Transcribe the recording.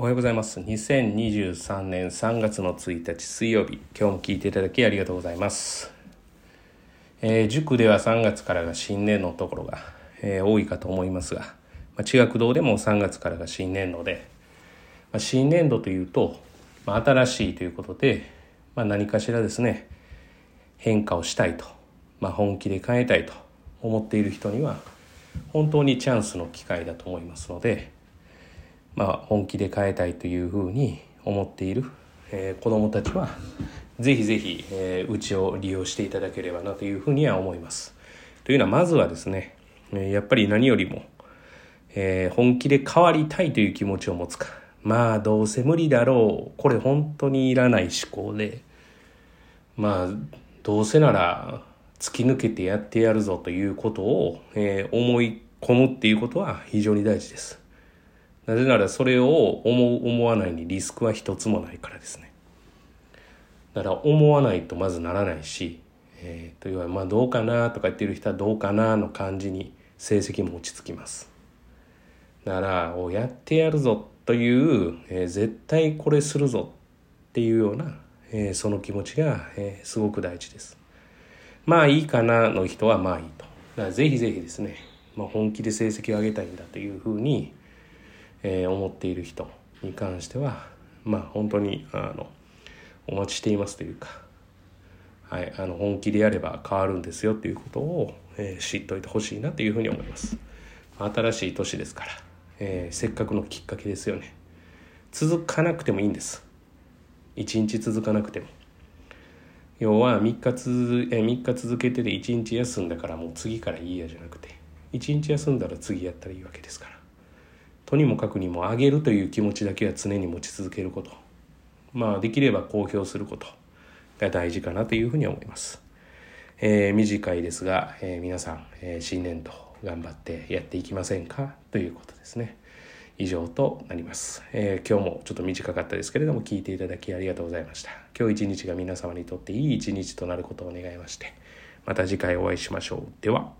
おはようございます。2023年3月の1日水曜日。今日も聞いていただきありがとうございます、えー塾では3月からが新年のところが、えー多いかと思いますが、まあ、地学堂でも3月からが新年度で、まあ、新年度というと、まあ、新しいということで、まあ、何かしらですね変化をしたいと、まあ、本気で変えたいと思っている人には本当にチャンスの機会だと思いますので、まあ、本気で変えたいというふうに思っている、えー子どもたちはぜひぜひ、えーうちを利用していただければなというふうには思います。というのはまずはですね、やっぱり何よりも、えー本気で変わりたいという気持ちを持つかまあどうせ無理だろうこれ本当にいらない思考でまあどうせなら突き抜けてやってやるぞということを、えー思い込むっていうことは非常に大事です。なぜならそれを思う思わないにリスクは一つもないからですね。だから思わないとまずならないし、えーというわまあどうかなとか言ってる人はどうかなの感じに成績も落ち着きます。だからおやってやるぞという、えー絶対これするぞっていうような、えーその気持ちが、えーすごく大事です。まあいいかなの人はまあいいと。だからぜひぜひですね、まあ、本気で成績を上げたいんだというふうに、えー思っている人に関してはまあ本当にあのお待ちしていますというか、はい、あの本気でやれば変わるんですよということを、えー知っといてほしいなというふうに思います。新しい年ですから、えーせっかくのきっかけですよね。続かなくてもいいんです。一日続かなくても。要は3日つえ3日続けてで1日休んだからもう次からいいやじゃなくて1日休んだら次やったらいいわけですからとにもかくにも上げるという気持ちだけは常に持ち続けること。まあできれば公表することが大事かなというふうに思います、えー短いですが、えー皆さん、えー新年度頑張ってやっていきませんかということですね。以上となります、えー今日もちょっと短かったですけれども聞いていただきありがとうございました。今日一日が皆様にとっていい一日となることを願いましてまた次回お会いしましょう。では。